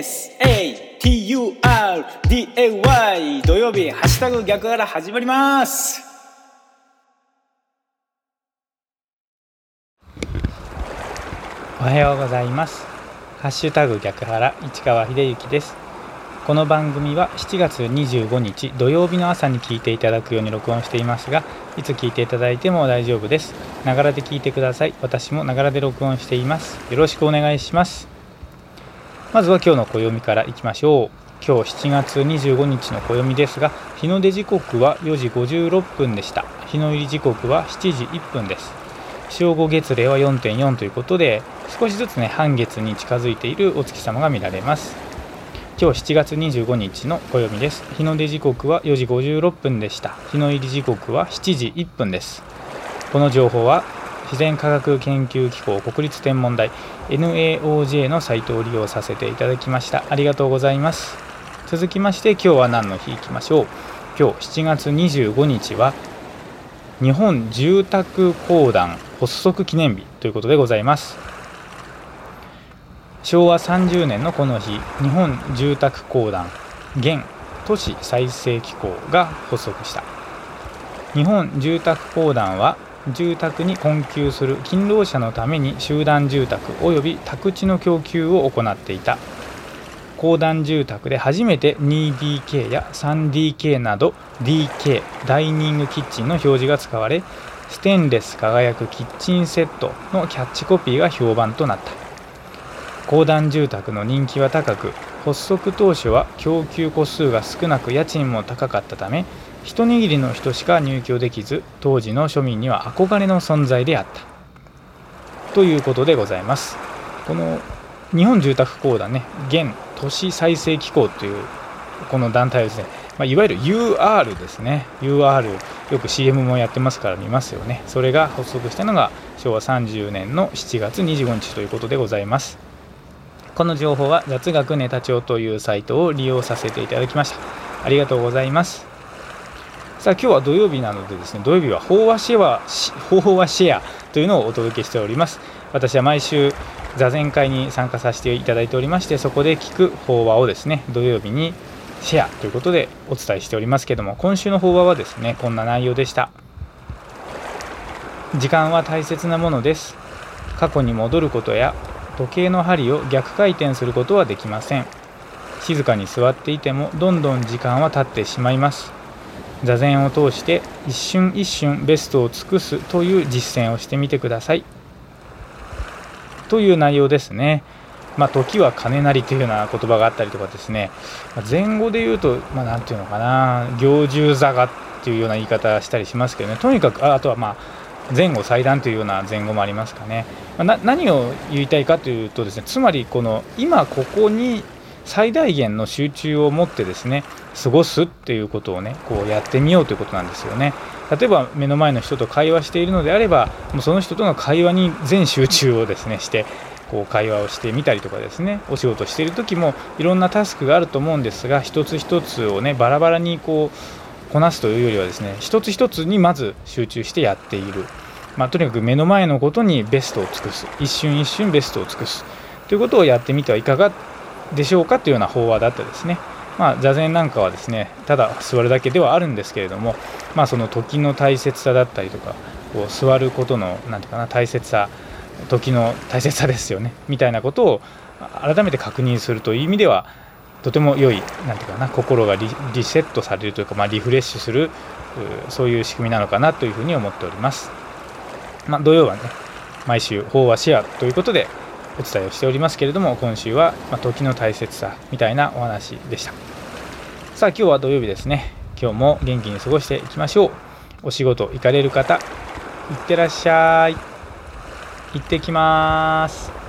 SATURDAY 土曜日ハッシュタグ逆から始まります。おはようございます。ハッシュタグ逆原市川秀幸です。この番組は7月25日土曜日の朝に聞いていただくように録音していますがいつ聞いていただいても大丈夫です。ながらで聞いてください。私もながらで録音しています。よろしくお願いします。まずは今日の暦からいきましょう。今日7月25日の暦ですが日の出時刻は4時56分でした。日の入り時刻は7時1分です。正午月齢は4.4ということで少しずつね半月に近づいているお月様が見られます。今日7月25日の暦です。日の出時刻は4時56分でした。日の入り時刻は7時1分です。この情報は自然科学研究機構国立天文台 NAOJ のサイトを利用させていただきました。ありがとうございます。続きまして今日は何の日いきましょう。今日7月25日は日本住宅公団発足記念日ということでございます。昭和30年のこの日日本住宅公団現都市再生機構が発足した。日本住宅公団は住宅に困窮する勤労者のために集団住宅及び宅地の供給を行っていた。公団住宅で初めて 2DK や 3DK など DK ダイニングキッチンの表示が使われステンレス輝くキッチンセットのキャッチコピーが評判となった。公団住宅の人気は高く発足当初は供給戸数が少なく家賃も高かったため一握りの人しか入居できず当時の庶民には憧れの存在であった。ということでございます。この日本住宅公団ね現都市再生機構というこの団体ですね、まあ、いわゆる UR ですね。UR よく CM もやってますから見ますよね。それが発足したのが昭和30年の7月25日ということでございます。この情報は雑学ネタ帳というサイトを利用させていただきました。ありがとうございます。さあ今日は土曜日なのでですね土曜日は飽和シェア飽和シェアというのをお届けしております。私は毎週座禅会に参加させていただいておりましてそこで聞く法話をですね土曜日にシェアということでお伝えしておりますけども今週の法話はですねこんな内容でした。時間は大切なものです。過去に戻ることや時計の針を逆回転することはできません。静かに座っていてもどんどん時間は経ってしまいます。座禅を通して一瞬一瞬ベストを尽くすという実践をしてみてください。という内容ですね。まあ、時は金なりというような言葉があったりとかですね、ま前後で言うと、まあ、ていうのかな、行住座がっていうような言い方したりしますけどね、とにかく、ああとはまあ、前後祭壇というような前後もありますかね、まあ、何を言いたいかというとですねつまりこの今ここに最大限の集中を持ってですね過ごすっていうことをねこうやってみようということなんですよね。例えば目の前の人と会話しているのであればもうその人との会話に全集中をですねしてこう会話をしてみたりとかですねお仕事している時もいろんなタスクがあると思うんですが一つ一つをねバラバラにこうこなすというよりはですね一つ一つにまず集中してやっている、まあ、とにかく目の前のことにベストを尽くす一瞬一瞬ベストを尽くすということをやってみてはいかがでしょうかというような法話だったですね。まあ、座禅なんかはですねただ座るだけではあるんですけれども、まあ、その時の大切さだったりとかこう座ることの何ていうかな大切さ時の大切さですよねみたいなことを改めて確認するという意味ではとても良い何ていうかな心がリセットされるというか、まあ、リフレッシュするそういう仕組みなのかなというふうに思っております。まあ、土曜はね毎週法話シェアということでお伝えをしておりますけれども今週は、ま時の大切さみたいなお話でした。さあ今日は土曜日ですね。今日も元気に過ごしていきましょう。お仕事行かれる方いってらっしゃい。行ってきます。